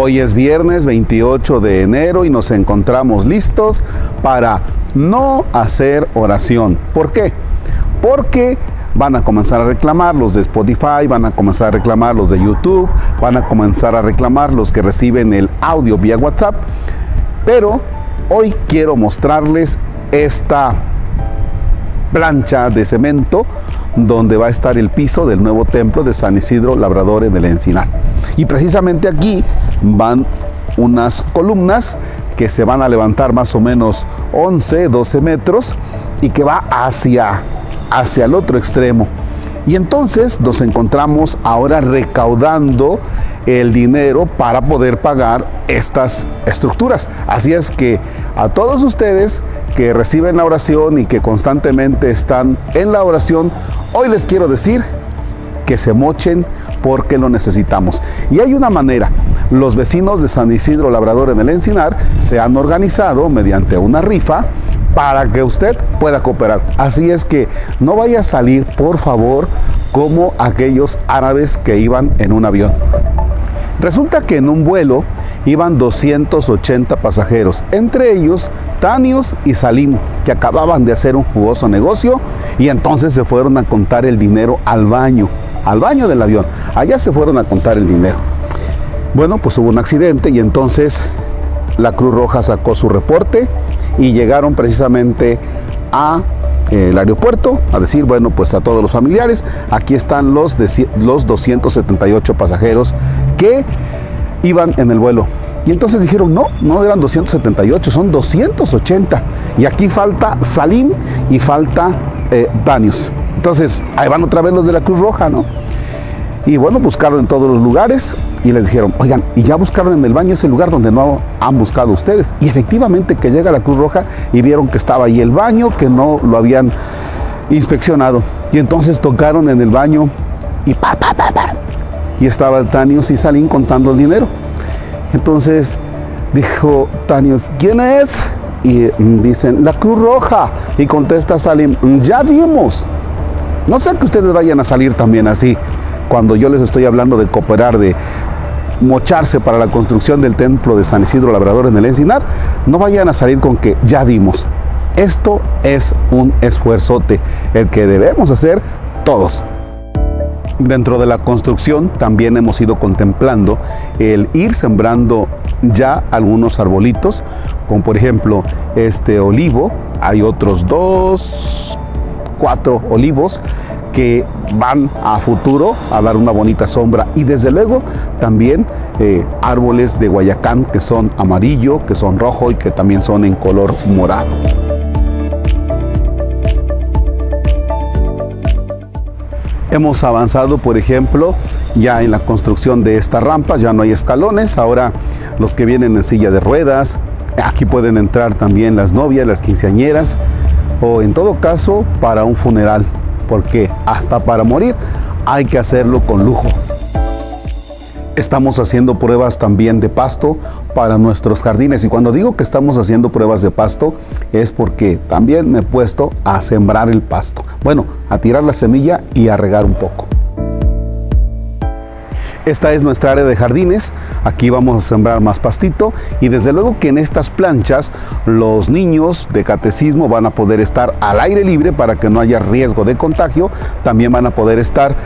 Hoy es viernes 28 de enero y nos encontramos listos para no hacer oración. ¿Por qué? Porque van a comenzar a reclamar los de Spotify, van a comenzar a reclamar los de YouTube, van a comenzar a reclamar los que reciben el audio vía WhatsApp. Pero hoy quiero mostrarles esta plancha de cemento donde va a estar el piso del nuevo templo de San Isidro Labrador en el Encinar. Y precisamente aquí van unas columnas que se van a levantar más o menos 11, 12 metros y que va hacia, hacia el otro extremo. Y entonces nos encontramos ahora recaudando el dinero para poder pagar estas estructuras. Así es que a todos ustedes que reciben la oración y que constantemente están en la oración, hoy les quiero decir que se mochen porque lo necesitamos. Y hay una manera. Los vecinos de San Isidro Labrador en el Encinar se han organizado mediante una rifa para que usted pueda cooperar. Así es que no vaya a salir, por favor, como aquellos árabes que iban en un avión. Resulta que en un vuelo iban 280 pasajeros, entre ellos Tanios y Salim, que acababan de hacer un jugoso negocio y entonces se fueron a contar el dinero al baño, al baño del avión. Allá se fueron a contar el dinero. Bueno, pues hubo un accidente y entonces la Cruz Roja sacó su reporte y llegaron precisamente a el aeropuerto a decir, bueno, pues a todos los familiares, aquí están los, los 278 pasajeros que iban en el vuelo. Y entonces dijeron, no, no eran 278, son 280. Y aquí falta Salim y falta eh, Danius. Entonces, ahí van otra vez los de la Cruz Roja, ¿no? Y bueno, buscaron en todos los lugares y les dijeron, oigan, y ya buscaron en el baño ese lugar donde no han buscado ustedes. Y efectivamente que llega la Cruz Roja y vieron que estaba ahí el baño, que no lo habían inspeccionado. Y entonces tocaron en el baño y pa. Y estaba Tanios y Salim contando el dinero. Entonces dijo Tanios, ¿quién es? Y dicen, la Cruz Roja. Y contesta Salim, ya dimos. No sé que ustedes vayan a salir también así cuando yo les estoy hablando de cooperar, de mocharse para la construcción del templo de San Isidro Labrador en el Encinar, no vayan a salir con que ya dimos. Esto es un esfuerzote, el que debemos hacer todos. Dentro de la construcción también hemos ido contemplando el ir sembrando ya algunos arbolitos, como por ejemplo este olivo, hay otros dos, cuatro olivos que van a futuro a dar una bonita sombra. Y desde luego también eh, árboles de Guayacán que son amarillo, que son rojo y que también son en color morado. Hemos avanzado, por ejemplo, ya en la construcción de esta rampa, ya no hay escalones, ahora los que vienen en silla de ruedas, aquí pueden entrar también las novias, las quinceañeras, o en todo caso para un funeral porque hasta para morir hay que hacerlo con lujo. Estamos haciendo pruebas también de pasto para nuestros jardines y cuando digo que estamos haciendo pruebas de pasto es porque también me he puesto a sembrar el pasto. Bueno, a tirar la semilla y a regar un poco. Esta es nuestra área de jardines. Aquí vamos a sembrar más pastito y desde luego que en estas planchas los niños de catecismo van a poder estar al aire libre para que no haya riesgo de contagio. También van a poder estar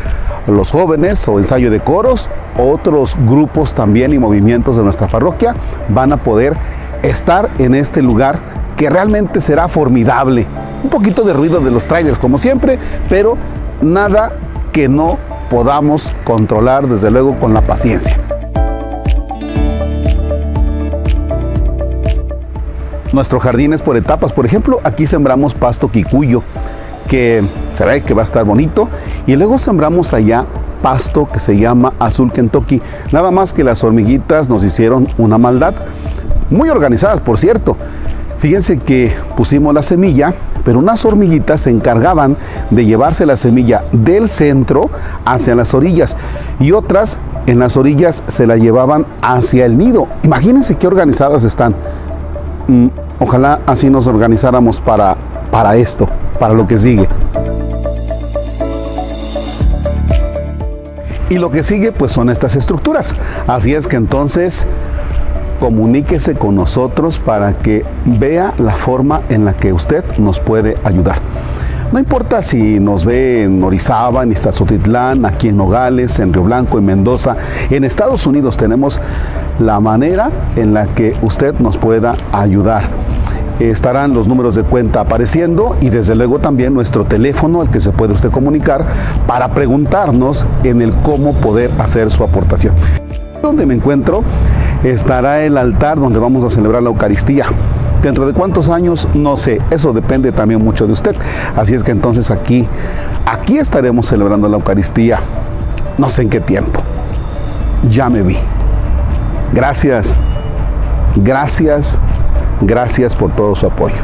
los jóvenes o ensayo de coros, otros grupos también y movimientos de nuestra parroquia van a poder estar en este lugar que realmente será formidable. Un poquito de ruido de los trailers como siempre, pero nada que no podamos controlar desde luego con la paciencia. Nuestro jardín es por etapas. Por ejemplo, aquí sembramos pasto quicuyo, que se ve que va a estar bonito. Y luego sembramos allá pasto que se llama azul Kentucky. Nada más que las hormiguitas nos hicieron una maldad. Muy organizadas, por cierto. Fíjense que pusimos la semilla, pero unas hormiguitas se encargaban de llevarse la semilla del centro hacia las orillas y otras en las orillas se la llevaban hacia el nido. Imagínense qué organizadas están. Mm, ojalá así nos organizáramos para, para esto, para lo que sigue. Y lo que sigue pues son estas estructuras. Así es que entonces comuníquese con nosotros para que vea la forma en la que usted nos puede ayudar. No importa si nos ve en Orizaba, en Iztazotitlán, aquí en Nogales, en Río Blanco, en Mendoza, en Estados Unidos tenemos la manera en la que usted nos pueda ayudar estarán los números de cuenta apareciendo y desde luego también nuestro teléfono al que se puede usted comunicar para preguntarnos en el cómo poder hacer su aportación. Donde me encuentro estará el altar donde vamos a celebrar la Eucaristía. Dentro de cuántos años, no sé, eso depende también mucho de usted. Así es que entonces aquí, aquí estaremos celebrando la Eucaristía, no sé en qué tiempo. Ya me vi. Gracias, gracias, gracias por todo su apoyo.